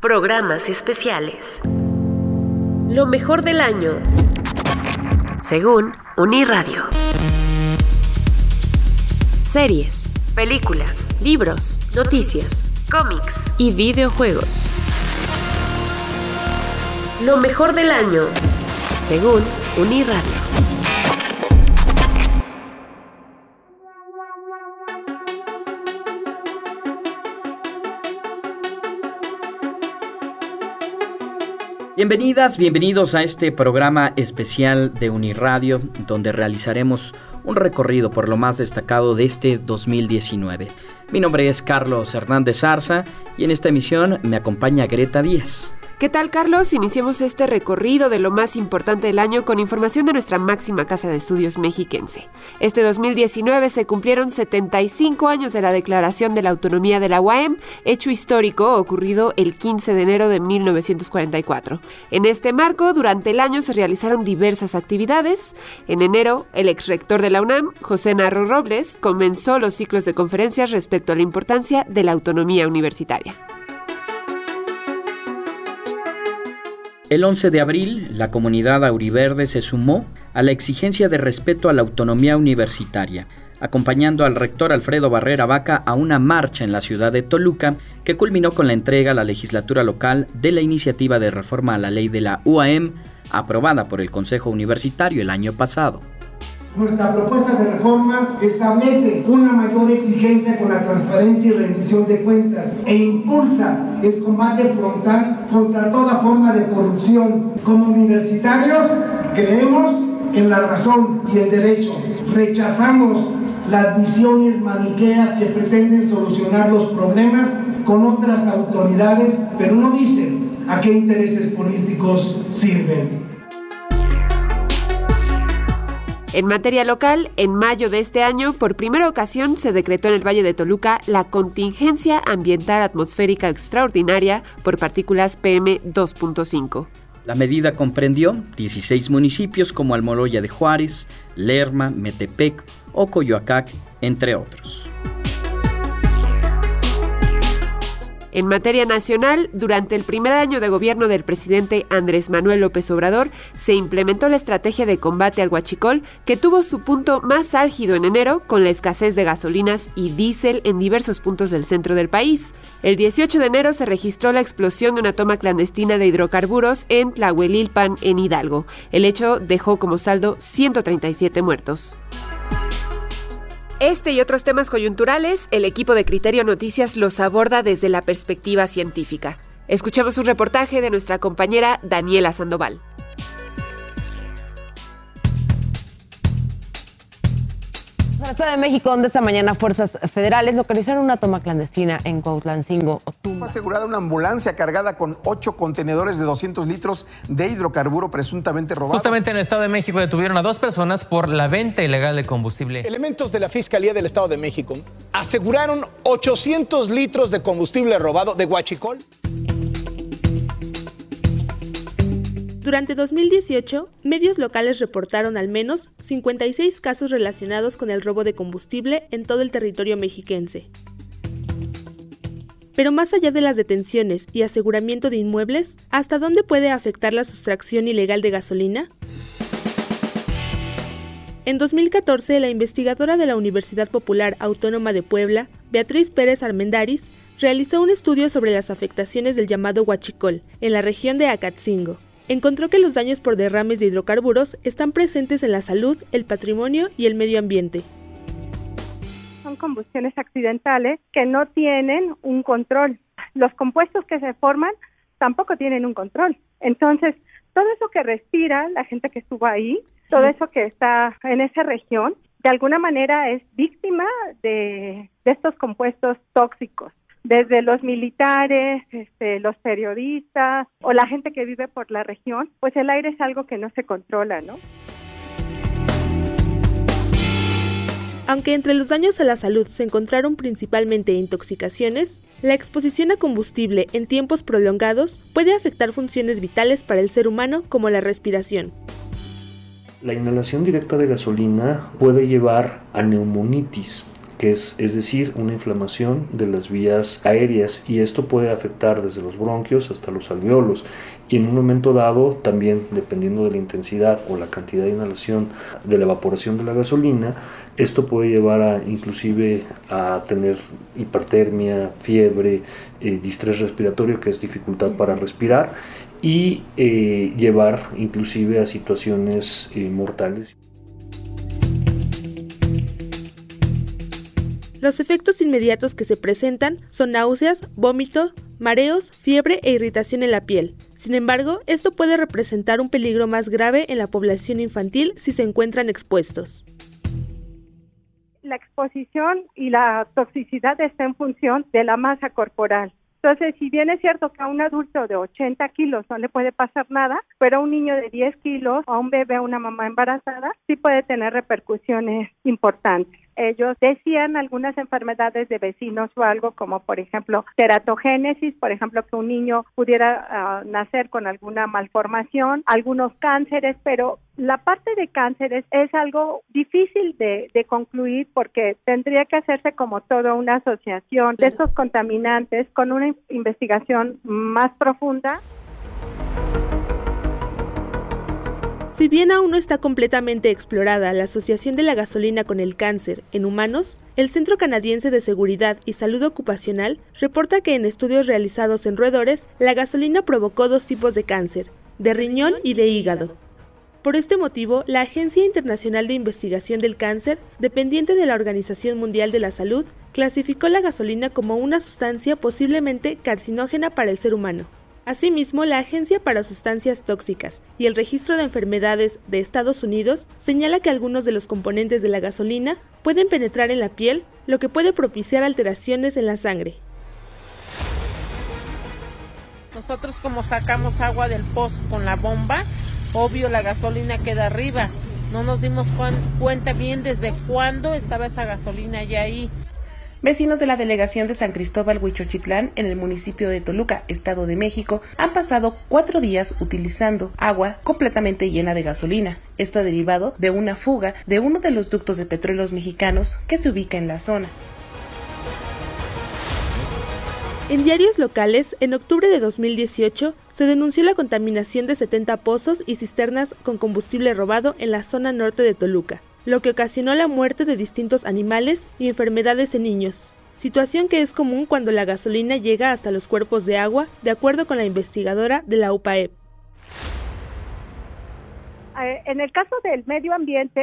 Programas especiales. Lo mejor del año. Según Uniradio. Series, películas, libros, noticias, cómics y videojuegos. Lo mejor del año. Según Uniradio. Bienvenidas, bienvenidos a este programa especial de Uniradio, donde realizaremos un recorrido por lo más destacado de este 2019. Mi nombre es Carlos Hernández Arza y en esta emisión me acompaña Greta Díaz. ¿Qué tal, Carlos? Iniciemos este recorrido de lo más importante del año con información de nuestra máxima casa de estudios mexiquense. Este 2019 se cumplieron 75 años de la Declaración de la Autonomía de la UAM, hecho histórico ocurrido el 15 de enero de 1944. En este marco, durante el año se realizaron diversas actividades. En enero, el ex rector de la UNAM, José Narro Robles, comenzó los ciclos de conferencias respecto a la importancia de la autonomía universitaria. El 11 de abril, la comunidad auriverde se sumó a la exigencia de respeto a la autonomía universitaria, acompañando al rector Alfredo Barrera Vaca a una marcha en la ciudad de Toluca que culminó con la entrega a la legislatura local de la iniciativa de reforma a la ley de la UAM aprobada por el Consejo Universitario el año pasado. Nuestra propuesta de reforma establece una mayor exigencia con la transparencia y rendición de cuentas e impulsa el combate frontal contra toda forma de corrupción. Como universitarios creemos en la razón y el derecho. Rechazamos las visiones maniqueas que pretenden solucionar los problemas con otras autoridades, pero no dicen a qué intereses políticos sirven. En materia local, en mayo de este año, por primera ocasión se decretó en el Valle de Toluca la contingencia ambiental atmosférica extraordinaria por partículas PM2.5. La medida comprendió 16 municipios como Almoloya de Juárez, Lerma, Metepec o Coyoacac, entre otros. En materia nacional, durante el primer año de gobierno del presidente Andrés Manuel López Obrador, se implementó la estrategia de combate al huachicol que tuvo su punto más álgido en enero con la escasez de gasolinas y diésel en diversos puntos del centro del país. El 18 de enero se registró la explosión de una toma clandestina de hidrocarburos en Tlahuelilpan, en Hidalgo. El hecho dejó como saldo 137 muertos. Este y otros temas coyunturales, el equipo de Criterio Noticias los aborda desde la perspectiva científica. Escuchemos un reportaje de nuestra compañera Daniela Sandoval. La Ciudad de México, donde esta mañana fuerzas federales localizaron una toma clandestina en Cuautlancingo, Fue asegurada una ambulancia cargada con ocho contenedores de 200 litros de hidrocarburo presuntamente robado. Justamente en el Estado de México detuvieron a dos personas por la venta ilegal de combustible. Elementos de la Fiscalía del Estado de México aseguraron 800 litros de combustible robado de Huachicol. Durante 2018, medios locales reportaron al menos 56 casos relacionados con el robo de combustible en todo el territorio mexiquense. Pero más allá de las detenciones y aseguramiento de inmuebles, ¿hasta dónde puede afectar la sustracción ilegal de gasolina? En 2014, la investigadora de la Universidad Popular Autónoma de Puebla, Beatriz Pérez Armendaris, realizó un estudio sobre las afectaciones del llamado huachicol en la región de Acatzingo encontró que los daños por derrames de hidrocarburos están presentes en la salud, el patrimonio y el medio ambiente. Son combustiones accidentales que no tienen un control. Los compuestos que se forman tampoco tienen un control. Entonces, todo eso que respira la gente que estuvo ahí, todo eso que está en esa región, de alguna manera es víctima de, de estos compuestos tóxicos desde los militares, este, los periodistas o la gente que vive por la región, pues el aire es algo que no se controla, ¿no? Aunque entre los daños a la salud se encontraron principalmente intoxicaciones, la exposición a combustible en tiempos prolongados puede afectar funciones vitales para el ser humano como la respiración. La inhalación directa de gasolina puede llevar a neumonitis, que es, es decir, una inflamación de las vías aéreas y esto puede afectar desde los bronquios hasta los alveolos y en un momento dado también dependiendo de la intensidad o la cantidad de inhalación de la evaporación de la gasolina esto puede llevar a inclusive a tener hipertermia, fiebre, eh, distrés respiratorio que es dificultad para respirar y eh, llevar inclusive a situaciones eh, mortales. Los efectos inmediatos que se presentan son náuseas, vómito, mareos, fiebre e irritación en la piel. Sin embargo, esto puede representar un peligro más grave en la población infantil si se encuentran expuestos. La exposición y la toxicidad está en función de la masa corporal. Entonces, si bien es cierto que a un adulto de 80 kilos no le puede pasar nada, pero a un niño de 10 kilos, a un bebé, a una mamá embarazada, sí puede tener repercusiones importantes ellos decían algunas enfermedades de vecinos o algo como por ejemplo teratogénesis, por ejemplo que un niño pudiera ah, nacer con alguna malformación, algunos cánceres, pero la parte de cánceres es algo difícil de, de concluir porque tendría que hacerse como toda una asociación de estos contaminantes con una investigación más profunda. Si bien aún no está completamente explorada la asociación de la gasolina con el cáncer en humanos, el Centro Canadiense de Seguridad y Salud Ocupacional reporta que en estudios realizados en roedores, la gasolina provocó dos tipos de cáncer, de riñón y de hígado. Por este motivo, la Agencia Internacional de Investigación del Cáncer, dependiente de la Organización Mundial de la Salud, clasificó la gasolina como una sustancia posiblemente carcinógena para el ser humano. Asimismo, la Agencia para Sustancias Tóxicas y el Registro de Enfermedades de Estados Unidos señala que algunos de los componentes de la gasolina pueden penetrar en la piel, lo que puede propiciar alteraciones en la sangre. Nosotros como sacamos agua del pozo con la bomba, obvio la gasolina queda arriba. No nos dimos cuenta bien desde cuándo estaba esa gasolina ya ahí. Vecinos de la delegación de San Cristóbal Huichochitlán en el municipio de Toluca, Estado de México, han pasado cuatro días utilizando agua completamente llena de gasolina. Esto derivado de una fuga de uno de los ductos de petróleos mexicanos que se ubica en la zona. En diarios locales, en octubre de 2018, se denunció la contaminación de 70 pozos y cisternas con combustible robado en la zona norte de Toluca lo que ocasionó la muerte de distintos animales y enfermedades en niños, situación que es común cuando la gasolina llega hasta los cuerpos de agua, de acuerdo con la investigadora de la UPAEP. Eh, en el caso del medio ambiente,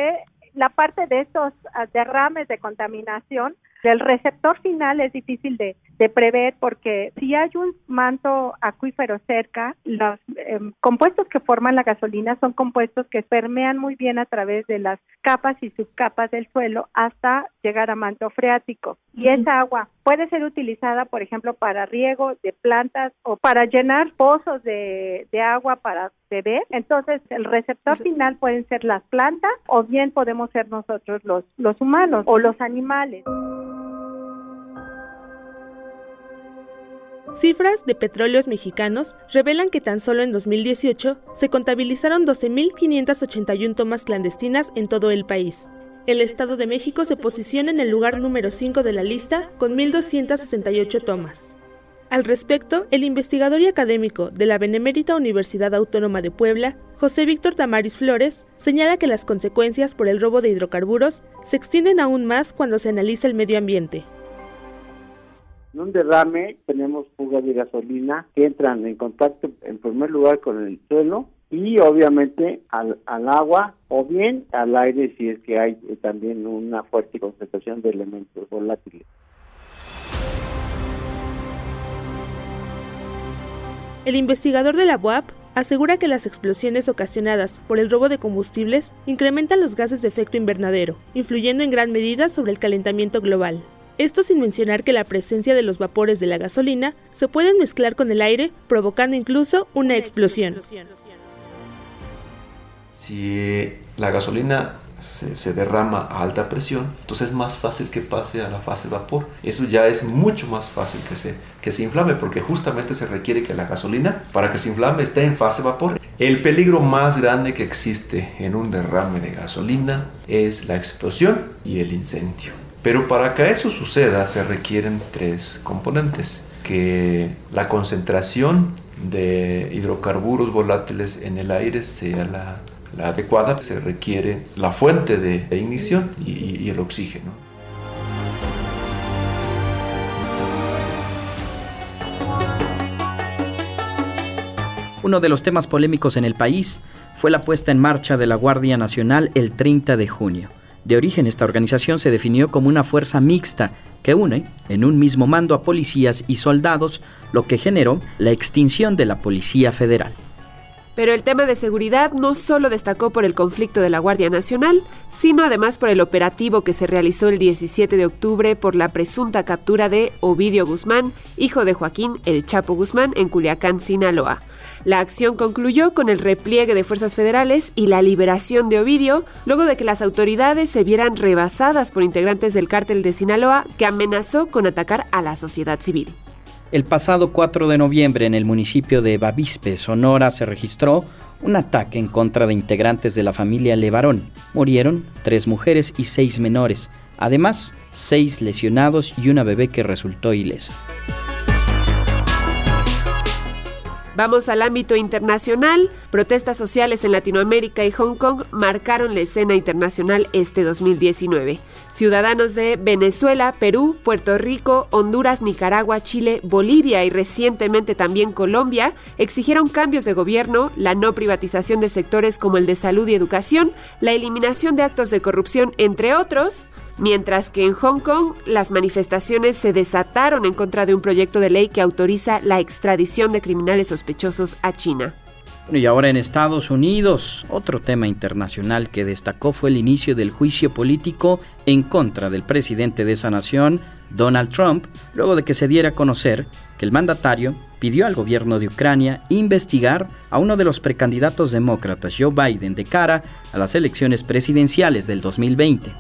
la parte de estos ah, derrames de contaminación del receptor final es difícil de, prever porque si hay un manto acuífero cerca, los em, compuestos que forman la gasolina son compuestos que permean muy bien a través de las capas y subcapas del suelo hasta llegar a manto freático. Y esa agua puede ser utilizada, por ejemplo, para riego de plantas o para llenar pozos de, de agua para beber. Entonces, el receptor final pueden ser las plantas o bien podemos ser nosotros los, los humanos o los animales. Cifras de petróleos mexicanos revelan que tan solo en 2018 se contabilizaron 12.581 tomas clandestinas en todo el país. El Estado de México se posiciona en el lugar número 5 de la lista con 1.268 tomas. Al respecto, el investigador y académico de la Benemérita Universidad Autónoma de Puebla, José Víctor Tamaris Flores, señala que las consecuencias por el robo de hidrocarburos se extienden aún más cuando se analiza el medio ambiente. En un derrame tenemos fugas de gasolina que entran en contacto en primer lugar con el suelo y obviamente al, agua o bien al aire si es que hay también una fuerte concentración de elementos volátiles. El investigador de la UAP asegura que las explosiones ocasionadas por el robo de combustibles incrementan los gases de efecto invernadero, influyendo en gran medida sobre el calentamiento global. Esto sin mencionar que la presencia de los vapores de la gasolina se pueden mezclar con el aire, provocando incluso una explosión. Si la gasolina se, derrama a alta presión, entonces es más fácil que pase a la fase vapor. Eso ya es mucho más fácil que se, que se inflame, porque justamente se requiere que la gasolina, para que se inflame, esté en fase vapor. El peligro más grande que existe en un derrame de gasolina es la explosión y el incendio Pero para que eso suceda se requieren tres componentes, que la concentración de hidrocarburos volátiles en el aire sea la, adecuada, se requiere la fuente de ignición y el oxígeno. Uno de los temas polémicos en el país fue la puesta en marcha de la Guardia Nacional el 30 de junio. De origen, esta organización se definió como una fuerza mixta que une en un mismo mando a policías y soldados, lo que generó la extinción de la Policía Federal. Pero el tema de seguridad no solo destacó por el conflicto de la Guardia Nacional, sino además por el operativo que se realizó el 17 de octubre por la presunta captura de Ovidio Guzmán, hijo de Joaquín El Chapo Guzmán, en Culiacán, Sinaloa. La acción concluyó con el repliegue de fuerzas federales y la liberación de Ovidio, luego de que las autoridades se vieran rebasadas por integrantes del cártel de Sinaloa que amenazó con atacar a la sociedad civil. El pasado 4 de noviembre en el municipio de Bavispe, Sonora, se registró un ataque en contra de integrantes de la familia Levarón. Murieron tres mujeres y seis menores, además seis lesionados y una bebé que resultó ilesa. Vamos al ámbito internacional. Protestas sociales en Latinoamérica y Hong Kong marcaron la escena internacional este 2019. Ciudadanos de Venezuela, Perú, Puerto Rico, Honduras, Nicaragua, Chile, Bolivia y recientemente también Colombia exigieron cambios de gobierno, la no privatización de sectores como el de salud y educación, la eliminación de actos de corrupción, entre otros, mientras que en Hong Kong las manifestaciones se desataron en contra de un proyecto de ley que autoriza la extradición de criminales sospechosos a China. Y ahora en Estados Unidos, otro tema internacional que destacó fue el inicio del juicio político en contra del presidente de esa nación, Donald Trump, luego de que se diera a conocer que el mandatario pidió al gobierno de Ucrania investigar a uno de los precandidatos demócratas, Joe Biden, de cara a las elecciones presidenciales del 2020.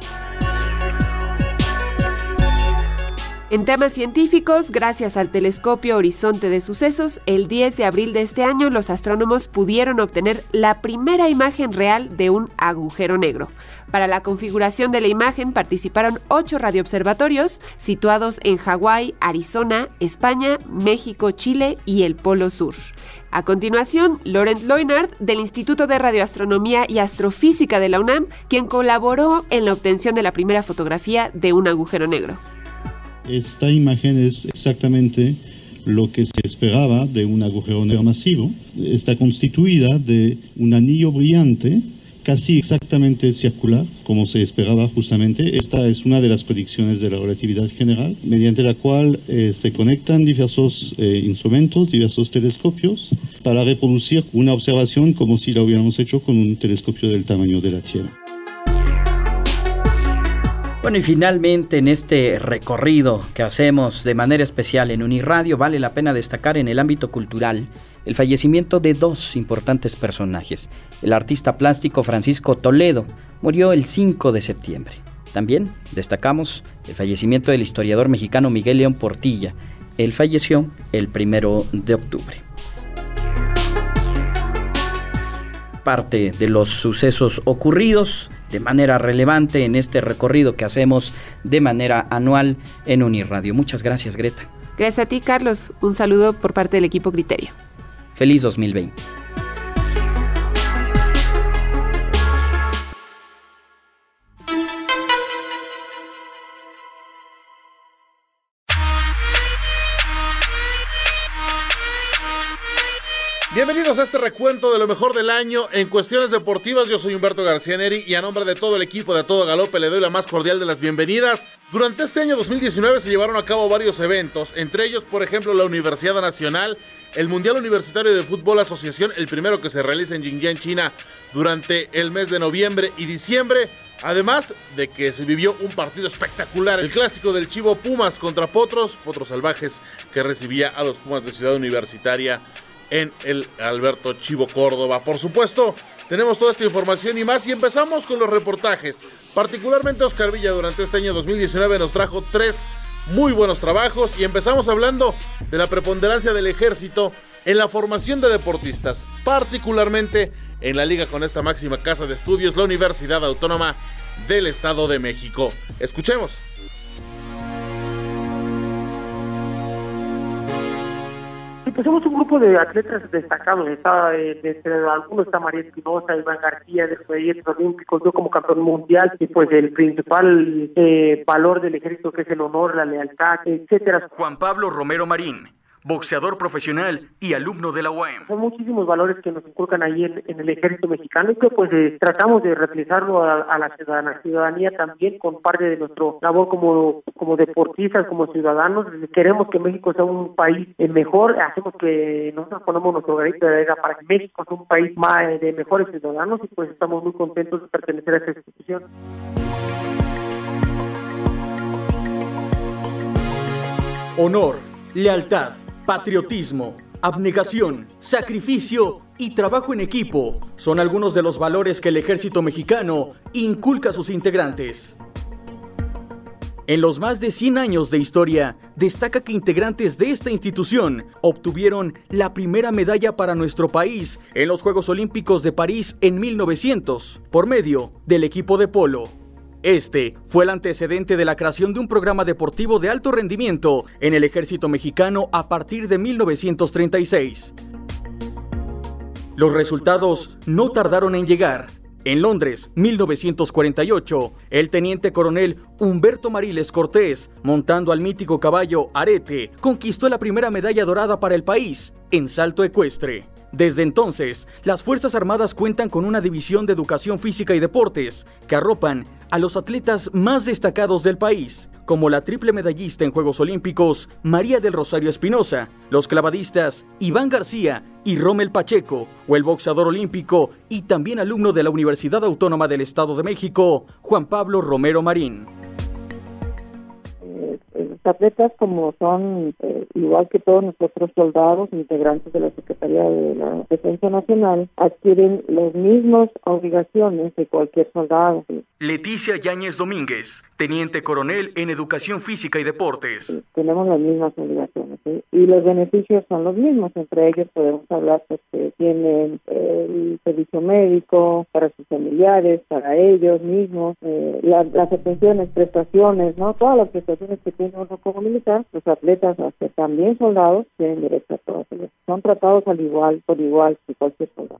En temas científicos, gracias al telescopio Horizonte de Sucesos, el 10 de abril de este año los astrónomos pudieron obtener la primera imagen real de un agujero negro. Para la configuración de la imagen participaron ocho radioobservatorios situados en Hawái, Arizona, España, México, Chile y el Polo Sur. A continuación, Laurent Leunard, del Instituto de Radioastronomía y Astrofísica de la UNAM, quien colaboró en la obtención de la primera fotografía de un agujero negro. Esta imagen es exactamente lo que se esperaba de un agujero negro masivo. Está constituida de un anillo brillante casi exactamente circular, como se esperaba justamente. Esta es una de las predicciones de la relatividad general, mediante la cual eh, se conectan diversos eh, instrumentos, diversos telescopios, para reproducir una observación como si la hubiéramos hecho con un telescopio del tamaño de la Tierra. Bueno, y finalmente en este recorrido que hacemos de manera especial en Uniradio, vale la pena destacar en el ámbito cultural el fallecimiento de dos importantes personajes. El artista plástico Francisco Toledo murió el 5 de septiembre. También destacamos el fallecimiento del historiador mexicano Miguel León Portilla. Él falleció el 1 de octubre. Parte de los sucesos ocurridos de manera relevante en este recorrido que hacemos de manera anual en Unirradio. Muchas gracias, Greta. Gracias a ti, Carlos. Un saludo por parte del equipo Criterio. Feliz 2020. Bienvenidos a este recuento de lo mejor del año en cuestiones deportivas. Yo soy Humberto García Neri y a nombre de todo el equipo de Todo Galope le doy la más cordial de las bienvenidas. Durante este año 2019 se llevaron a cabo varios eventos, entre ellos, por ejemplo, la Universidad Nacional, el Mundial Universitario de Fútbol Asociación, el primero que se realiza en Jinjiang, China, durante el mes de noviembre y diciembre. Además de que se vivió un partido espectacular, el clásico del Chivo Pumas contra Potros, Potros Salvajes, que recibía a los Pumas de Ciudad Universitaria en el Alberto Chivo Córdoba. Por supuesto, tenemos toda esta información y más y empezamos con los reportajes. Particularmente Oscar Villa durante este año 2019 nos trajo tres muy buenos trabajos y empezamos hablando de la preponderancia del ejército en la formación de deportistas, particularmente en la liga con esta máxima casa de estudios, la Universidad Autónoma del Estado de México. Escuchemos. Pues somos un grupo de atletas destacados. Está, eh, entre algunos está María Espinosa, Iván García, de los Olímpicos, yo como campeón mundial, y pues el principal eh, valor del ejército que es el honor, la lealtad, etcétera. Juan Pablo Romero Marín boxeador profesional y alumno de la UAM. Son muchísimos valores que nos inculcan ahí en, el ejército mexicano y que pues eh, tratamos de realizarlo a, la ciudadanía, ciudadanía también con parte de nuestro labor como, como deportistas, como ciudadanos. Queremos que México sea un país eh, mejor, hacemos que nosotros ponemos nuestro granito de arena para que México sea un país más eh, de mejores ciudadanos y pues estamos muy contentos de pertenecer a esta institución. Honor, lealtad Patriotismo, abnegación, sacrificio y trabajo en equipo son algunos de los valores que el ejército mexicano inculca a sus integrantes. En los más de 100 años de historia, destaca que integrantes de esta institución obtuvieron la primera medalla para nuestro país en los Juegos Olímpicos de París en 1900 por medio del equipo de polo. Este fue el antecedente de la creación de un programa deportivo de alto rendimiento en el ejército mexicano a partir de 1936. Los resultados no tardaron en llegar. En Londres, 1948, el teniente coronel Humberto Mariles Cortés, montando al mítico caballo Arete, conquistó la primera medalla dorada para el país en salto ecuestre. Desde entonces, las Fuerzas Armadas cuentan con una división de educación física y deportes que arropan a los atletas más destacados del país, como la triple medallista en Juegos Olímpicos María del Rosario Espinosa, los clavadistas Iván García y Rommel Pacheco, o el boxeador olímpico y también alumno de la Universidad Autónoma del Estado de México, Juan Pablo Romero Marín atletas como son, eh, igual que todos nosotros soldados, integrantes de la Secretaría de la Defensa Nacional, adquieren las mismas obligaciones de cualquier soldado. Leticia Yáñez Domínguez, teniente coronel en Educación Física y Deportes. tenemos las mismas obligaciones y los beneficios son los mismos. Entre ellos podemos hablar pues, que tienen el servicio médico para sus familiares, para ellos mismos, eh, las, las atenciones, prestaciones, no todas las prestaciones que tiene uno como militar, los atletas, hasta también soldados, tienen derecho a ellas. Son tratados al igual, por igual que cualquier soldado.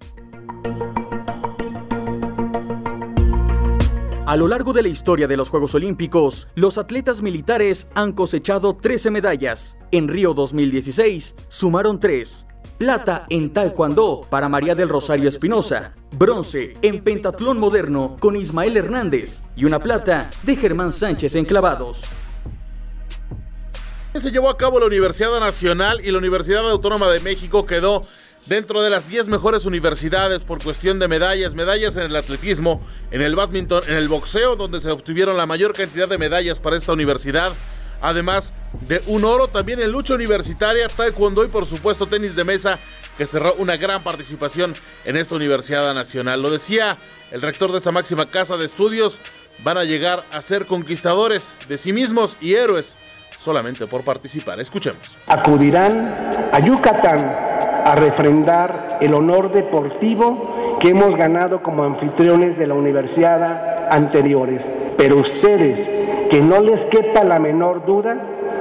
A lo largo de la historia de los Juegos Olímpicos, los atletas militares han cosechado 13 medallas. En Río 2016 sumaron 3. Plata en Taekwondo para María del Rosario Espinosa. Bronce en pentatlón moderno con Ismael Hernández. Y una plata de Germán Sánchez en clavados. Se llevó a cabo la Universidad Nacional y la Universidad Autónoma de México quedó dentro de las 10 mejores universidades por cuestión de medallas, medallas en el atletismo, en el badminton, en el boxeo, donde se obtuvieron la mayor cantidad de medallas para esta universidad. Además de un oro también en lucha universitaria, taekwondo y por supuesto tenis de mesa, que cerró una gran participación en esta Universidad Nacional. Lo decía el rector de esta máxima casa de estudios, van a llegar a ser conquistadores de sí mismos y héroes solamente por participar. Escuchemos. Acudirán a Yucatán a refrendar el honor deportivo que hemos ganado como anfitriones de la universidad anteriores. Pero ustedes, que no les quepa la menor duda,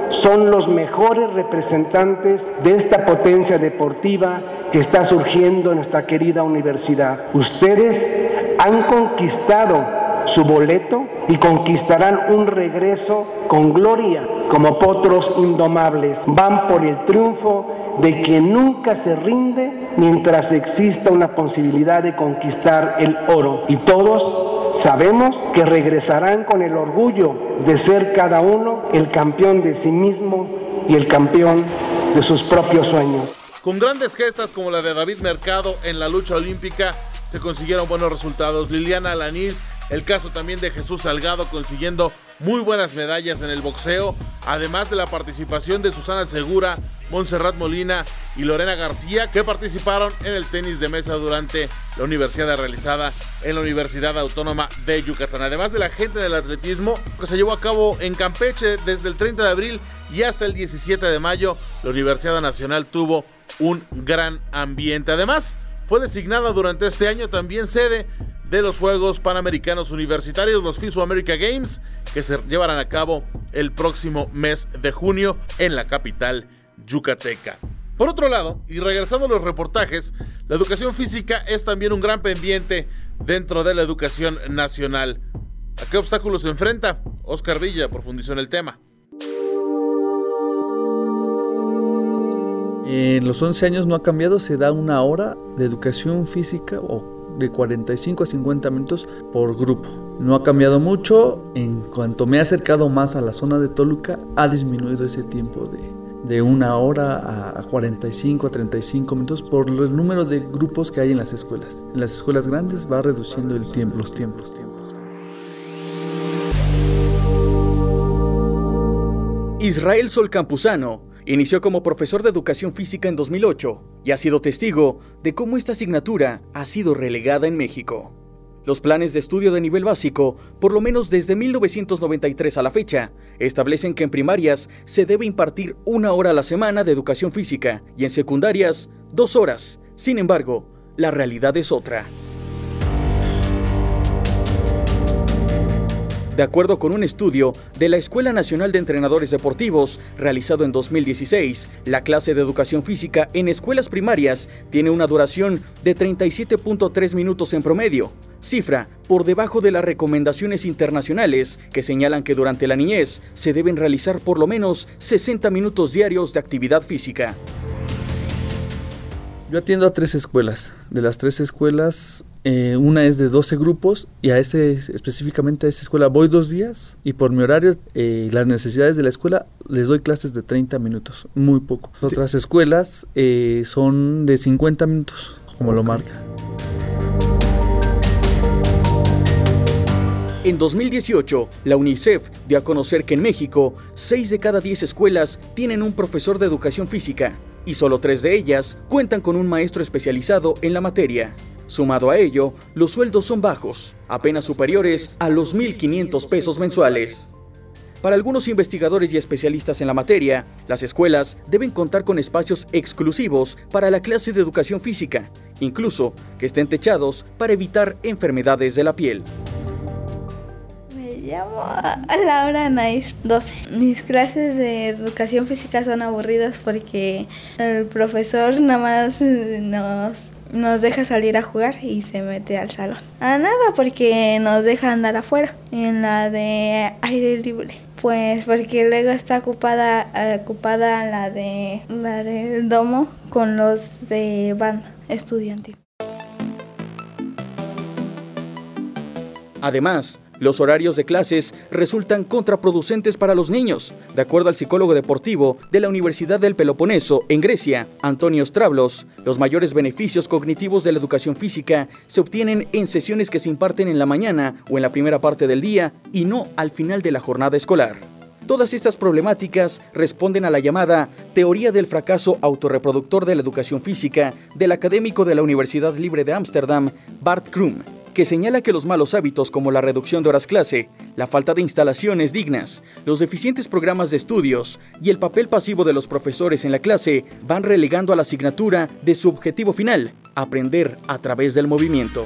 son los mejores representantes de esta potencia deportiva que está surgiendo en nuestra querida universidad. Ustedes han conquistado su boleto y conquistarán un regreso con gloria como potros indomables. Van por el triunfo de quien nunca se rinde mientras exista una posibilidad de conquistar el oro. Y todos sabemos que regresarán con el orgullo de ser cada uno el campeón de sí mismo y el campeón de sus propios sueños. Con grandes gestas como la de David Mercado en la lucha olímpica, se consiguieron buenos resultados. Liliana Alanís el caso también de Jesús Salgado consiguiendo muy buenas medallas en el boxeo, además de la participación de Susana Segura, Montserrat Molina y Lorena García, que participaron en el tenis de mesa durante la universidad realizada en la Universidad Autónoma de Yucatán. Además de la gente del atletismo que se llevó a cabo en Campeche desde el 30 de abril y hasta el 17 de mayo, la Universidad Nacional tuvo un gran ambiente. Además, fue designada durante este año también sede de los Juegos Panamericanos Universitarios, los FISO America Games, que se llevarán a cabo el próximo mes de junio en la capital yucateca. Por otro lado, y regresando a los reportajes, la educación física es también un gran pendiente dentro de la educación nacional. ¿A qué obstáculos se enfrenta? Oscar Villa profundizó en el tema. En los 11 años no ha cambiado, se da una hora de educación física o de 45 a 50 minutos por grupo. No ha cambiado mucho, en cuanto me he acercado más a la zona de Toluca, ha disminuido ese tiempo de, de una hora a 45 a 35 minutos por el número de grupos que hay en las escuelas. En las escuelas grandes va reduciendo el tiempo, los tiempos. tiempos. Israel Sol Campuzano Inició como profesor de educación física en 2008 y ha sido testigo de cómo esta asignatura ha sido relegada en México. Los planes de estudio de nivel básico, por lo menos desde 1993 a la fecha, establecen que en primarias se debe impartir una hora a la semana de educación física y en secundarias dos horas. Sin embargo, la realidad es otra. De acuerdo con un estudio de la Escuela Nacional de Entrenadores Deportivos realizado en 2016, la clase de educación física en escuelas primarias tiene una duración de 37.3 minutos en promedio, cifra por debajo de las recomendaciones internacionales que señalan que durante la niñez se deben realizar por lo menos 60 minutos diarios de actividad física. Yo atiendo a tres escuelas. De las tres escuelas, eh, una es de 12 grupos y a ese específicamente a esa escuela voy dos días y por mi horario y eh, las necesidades de la escuela les doy clases de 30 minutos, muy poco. Otras escuelas eh, son de 50 minutos, como lo marca. En 2018, la UNICEF dio a conocer que en México, 6 de cada 10 escuelas tienen un profesor de educación física y solo tres de ellas cuentan con un maestro especializado en la materia. Sumado a ello, los sueldos son bajos, apenas superiores a los 1.500 pesos mensuales. Para algunos investigadores y especialistas en la materia, las escuelas deben contar con espacios exclusivos para la clase de educación física, incluso que estén techados para evitar enfermedades de la piel llamo Laura Nais 12. Mis clases de educación física son aburridas porque el profesor nada más nos, nos deja salir a jugar y se mete al salón. A nada porque nos deja andar afuera en la de aire libre. Pues porque luego está ocupada ocupada la de la del domo con los de banda estudiantil. Además, los horarios de clases resultan contraproducentes para los niños, de acuerdo al psicólogo deportivo de la Universidad del Peloponeso en Grecia, Antonio Stravlos. Los mayores beneficios cognitivos de la educación física se obtienen en sesiones que se imparten en la mañana o en la primera parte del día y no al final de la jornada escolar. Todas estas problemáticas responden a la llamada teoría del fracaso autorreproductor de la educación física del académico de la Universidad Libre de Ámsterdam, Bart Krum, que señala que los malos hábitos como la reducción de horas clase, la falta de instalaciones dignas, los deficientes programas de estudios y el papel pasivo de los profesores en la clase van relegando a la asignatura de su objetivo final, aprender a través del movimiento.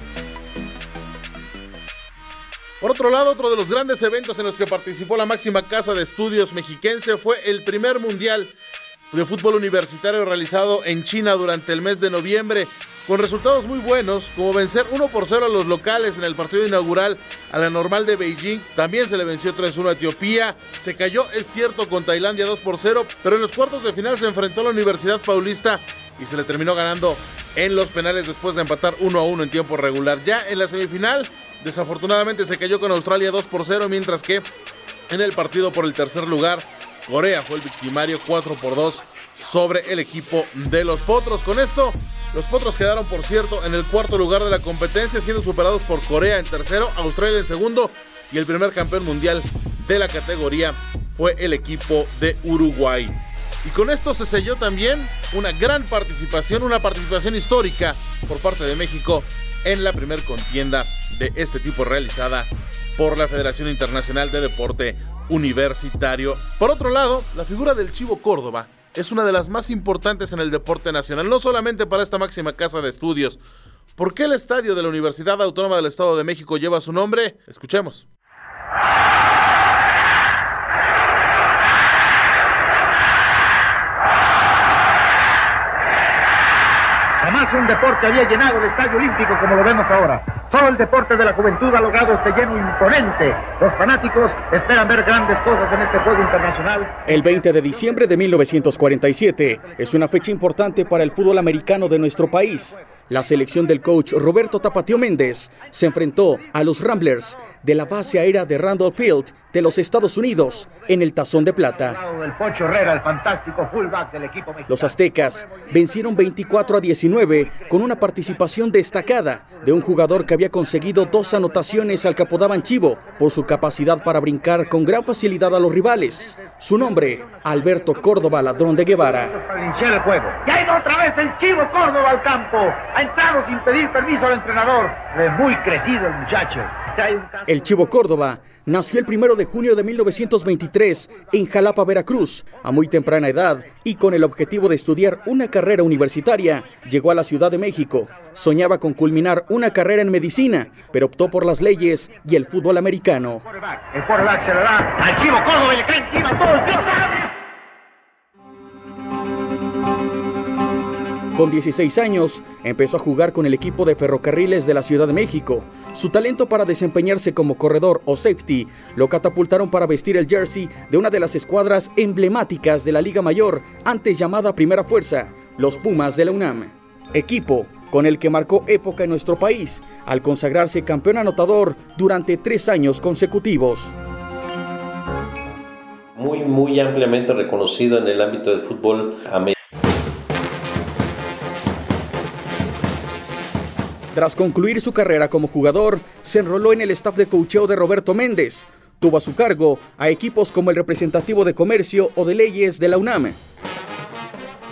Por otro lado, otro de los grandes eventos en los que participó la máxima casa de estudios mexiquense fue el primer mundial de fútbol universitario realizado en China durante el mes de noviembre con resultados muy buenos, como vencer 1 por 0 a los locales en el partido inaugural a la normal de Beijing. También se le venció 3-1 a Etiopía. Se cayó, es cierto, con Tailandia 2 por 0, pero en los cuartos de final se enfrentó a la Universidad Paulista y se le terminó ganando en los penales después de empatar 1 a 1 en tiempo regular. Ya en la semifinal, desafortunadamente se cayó con Australia 2 por 0, mientras que en el partido por el tercer lugar, Corea fue el victimario 4 por 2 sobre el equipo de los Potros. Con esto los Potros quedaron, por cierto, en el cuarto lugar de la competencia, siendo superados por Corea en tercero, Australia en segundo y el primer campeón mundial de la categoría fue el equipo de Uruguay. Y con esto se selló también una gran participación, una participación histórica por parte de México en la primer contienda de este tipo realizada por la Federación Internacional de Deporte Universitario. Por otro lado, la figura del Chivo Córdoba es una de las más importantes en el deporte nacional, no solamente para esta máxima casa de estudios. ¿Por qué el estadio de la Universidad Autónoma del Estado de México lleva su nombre? Escuchemos. Jamás un deporte había llenado el estadio olímpico como lo vemos ahora. Solo el deporte de la juventud ha logrado este lleno imponente. Los fanáticos esperan ver grandes cosas en este juego internacional. El 20 de diciembre de 1947 es una fecha importante para el fútbol americano de nuestro país. La selección del coach Roberto Tapatio Méndez se enfrentó a los Ramblers de la base aérea de Randolph Field de los Estados Unidos en el Tazón de Plata. Los aztecas vencieron 24 a 19 con una participación destacada de un jugador que había conseguido dos anotaciones al que apodaban Chivo por su capacidad para brincar con gran facilidad a los rivales. Su nombre, Alberto Córdoba Ladrón de Guevara. Ya otra vez el Chivo Córdoba al campo. Ha entrado sin pedir permiso al entrenador. Es muy crecido el muchacho. El Chivo Córdoba nació el primero de junio de 1923 en Jalapa, Veracruz, a muy temprana edad y con el objetivo de estudiar una carrera universitaria, llegó a la Ciudad de México. Soñaba con culminar una carrera en medicina, pero optó por las leyes y el fútbol americano. El quarterback se le da al Chivo Córdoba y le cae encima todo el Con 16 años, empezó a jugar con el equipo de ferrocarriles de la Ciudad de México. Su talento para desempeñarse como corredor o safety lo catapultaron para vestir el jersey de una de las escuadras emblemáticas de la Liga Mayor, antes llamada Primera Fuerza, los Pumas de la UNAM. Equipo con el que marcó época en nuestro país, al consagrarse campeón anotador durante tres años consecutivos. Muy, muy ampliamente reconocido en el ámbito del fútbol americano. Tras concluir su carrera como jugador, se enroló en el staff de coacheo de Roberto Méndez. Tuvo a su cargo a equipos como el representativo de comercio o de leyes de la UNAM.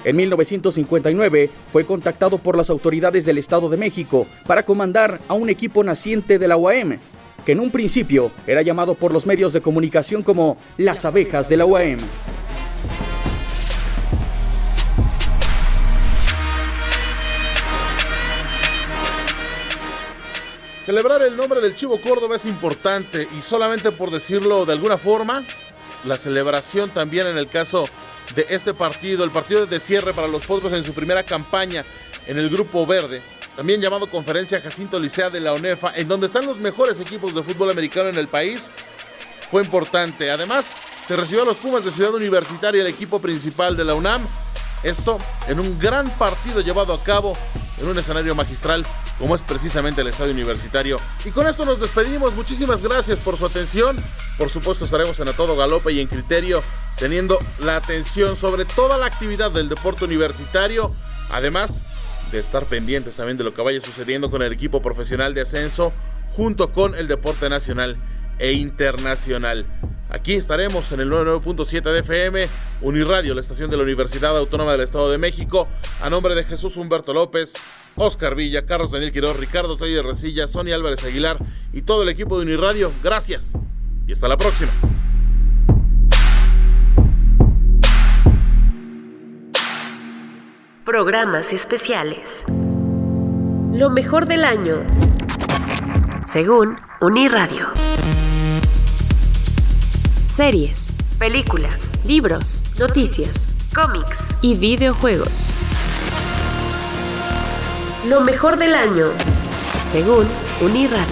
En 1959 fue contactado por las autoridades del Estado de México para comandar a un equipo naciente de la UAM, que en un principio era llamado por los medios de comunicación como las abejas de la UAM. Celebrar el nombre del Chivo Córdoba es importante y solamente por decirlo de alguna forma, la celebración también en el caso de este partido, el partido de cierre para los Potros en su primera campaña en el Grupo Verde, también llamado Conferencia Jacinto Licea de la ONEFA, en donde están los mejores equipos de fútbol americano en el país, fue importante. Además, se recibió a los Pumas de Ciudad Universitaria, el equipo principal de la UNAM. Esto en un gran partido llevado a cabo en un escenario magistral como es precisamente el estadio universitario. Y con esto nos despedimos. Muchísimas gracias por su atención. Por supuesto estaremos en A Todo Galope y en Criterio teniendo la atención sobre toda la actividad del deporte universitario. Además de estar pendientes también de lo que vaya sucediendo con el equipo profesional de ascenso junto con el deporte nacional e internacional. Aquí estaremos en el 99.7 de FM, Uniradio, la estación de la Universidad Autónoma del Estado de México, a nombre de Jesús Humberto López, Oscar Villa, Carlos Daniel Quiroz, Ricardo Taller Resilla, Sonia Álvarez Aguilar y todo el equipo de Uniradio. Gracias y hasta la próxima. Programas especiales. Lo mejor del año. Según Uniradio. Series, películas, libros, noticias, cómics y videojuegos. Lo mejor del año, según Uniradio.